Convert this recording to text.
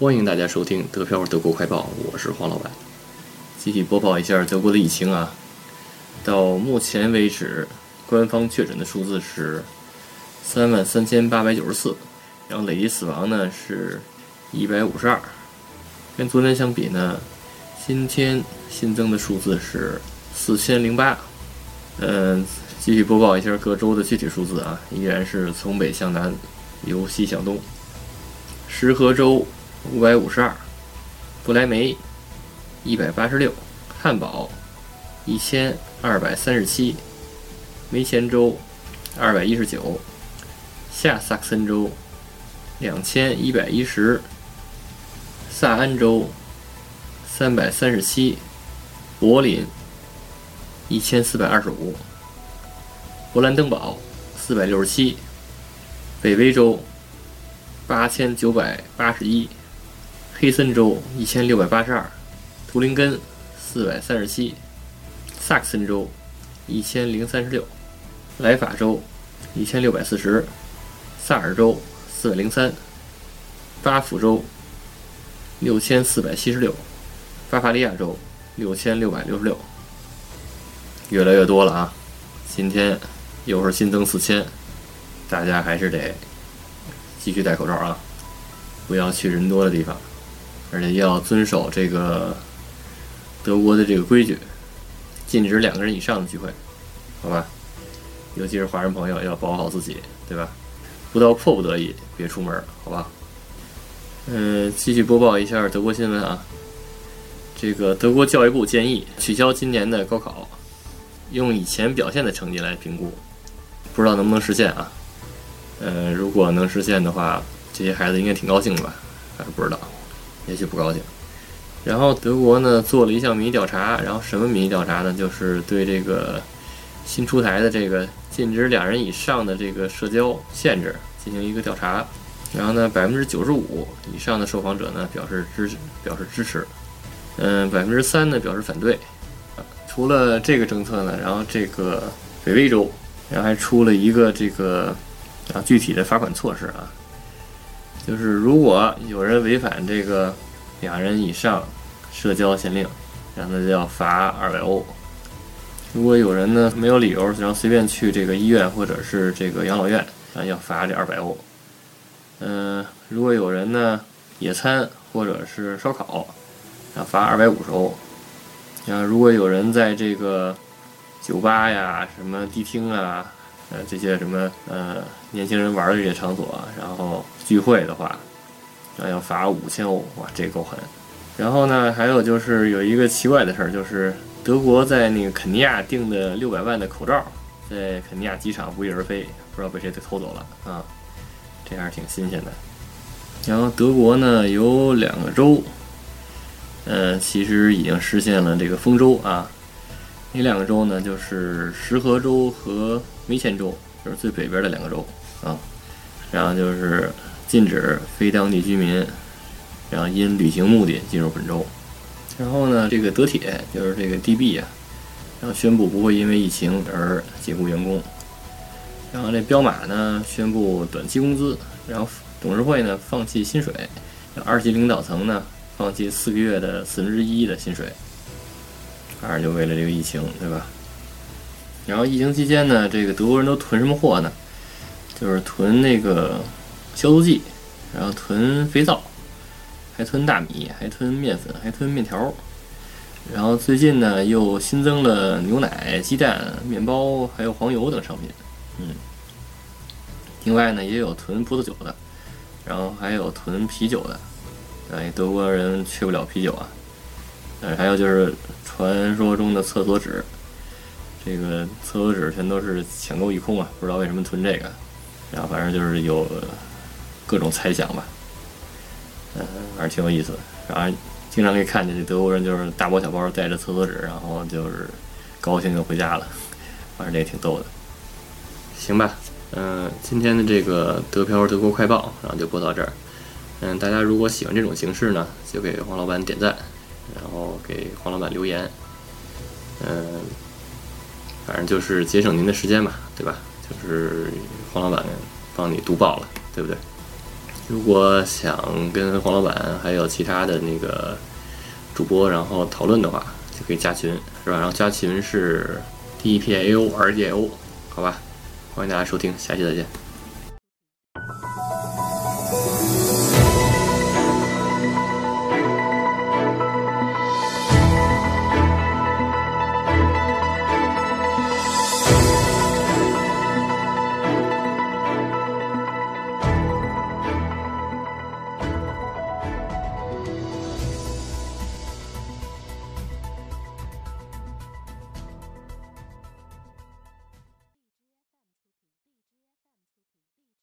欢迎大家收听德漂德国快报，我是黄老板。继续播报一下德国的疫情啊，到目前为止，官方确诊的数字是三万三千八百九十四，然后累计死亡呢是一百五十二。跟昨天相比呢，今天新增的数字是四千零八。嗯，继续播报一下各州的具体数字啊，依然是从北向南，由西向东。石河州。五百五十二，不来梅一百八十六，汉堡一千二百三十七，梅前州二百一十九，下萨克森州两千一百一十，萨安州三百三十七，柏林一千四百二十五，勃兰登堡四百六十七，北威州八千九百八十一。黑森州一千六百八十二，图林根四百三十七，萨克森州一千零三十六，莱法州一千六百四十，萨尔州四百零三，巴甫州六千四百七十六，巴伐利亚州六千六百六十六，越来越多了啊！今天又是新增四千，大家还是得继续戴口罩啊，不要去人多的地方。而且要遵守这个德国的这个规矩，禁止两个人以上的聚会，好吧？尤其是华人朋友要保护好自己，对吧？不到迫不得已别出门，好吧？嗯，继续播报一下德国新闻啊。这个德国教育部建议取消今年的高考，用以前表现的成绩来评估，不知道能不能实现啊？呃，如果能实现的话，这些孩子应该挺高兴的吧？还是不知道。也许不高兴。然后德国呢做了一项民意调查，然后什么民意调查呢？就是对这个新出台的这个禁止两人以上的这个社交限制进行一个调查。然后呢，百分之九十五以上的受访者呢表示支表示支持，嗯，百分之三呢表示反对。除了这个政策呢，然后这个北威州，然后还出了一个这个啊具体的罚款措施啊。就是如果有人违反这个两人以上社交限令，然后就要罚二百欧。如果有人呢没有理由，然后随便去这个医院或者是这个养老院，啊要罚这二百欧。嗯，如果有人呢野餐或者是烧烤，要罚二百五十欧。然后如果有人在这个酒吧呀、什么迪厅啊。呃，这些什么呃年轻人玩的这些场所，然后聚会的话，那要罚五千欧，哇，这够狠。然后呢，还有就是有一个奇怪的事儿，就是德国在那个肯尼亚订的六百万的口罩，在肯尼亚机场不翼而飞，不知道被谁给偷走了啊，这还是挺新鲜的。然后德国呢有两个州，呃，其实已经实现了这个封州啊。那两个州呢，就是石河州和梅前州，就是最北边的两个州啊。然后就是禁止非当地居民，然后因旅行目的进入本州。然后呢，这个德铁就是这个 DB 啊，然后宣布不会因为疫情而解雇员工。然后这彪马呢，宣布短期工资。然后董事会呢，放弃薪水。二级领导层呢，放弃四个月的四分之一的薪水。反正就为了这个疫情，对吧？然后疫情期间呢，这个德国人都囤什么货呢？就是囤那个消毒剂，然后囤肥皂，还囤大米，还囤面粉，还囤面条。然后最近呢，又新增了牛奶、鸡蛋、面包，还有黄油等商品。嗯。另外呢，也有囤葡萄酒的，然后还有囤啤酒的。哎，德国人缺不了啤酒啊。哎，还有就是传说中的厕所纸，这个厕所纸全都是抢购一空啊！不知道为什么囤这个，然后反正就是有各种猜想吧，嗯，反正挺有意思的。然后经常可以看见这德国人就是大包小包带着厕所纸，然后就是高兴就回家了，反正这也挺逗的。行吧，嗯，今天的这个德漂德国快报，然后就播到这儿。嗯，大家如果喜欢这种形式呢，就给黄老板点赞。然后给黄老板留言，嗯，反正就是节省您的时间嘛，对吧？就是黄老板帮你读报了，对不对？如果想跟黄老板还有其他的那个主播然后讨论的话，就可以加群，是吧？然后加群是 D P A O R J O，好吧？欢迎大家收听，下期再见。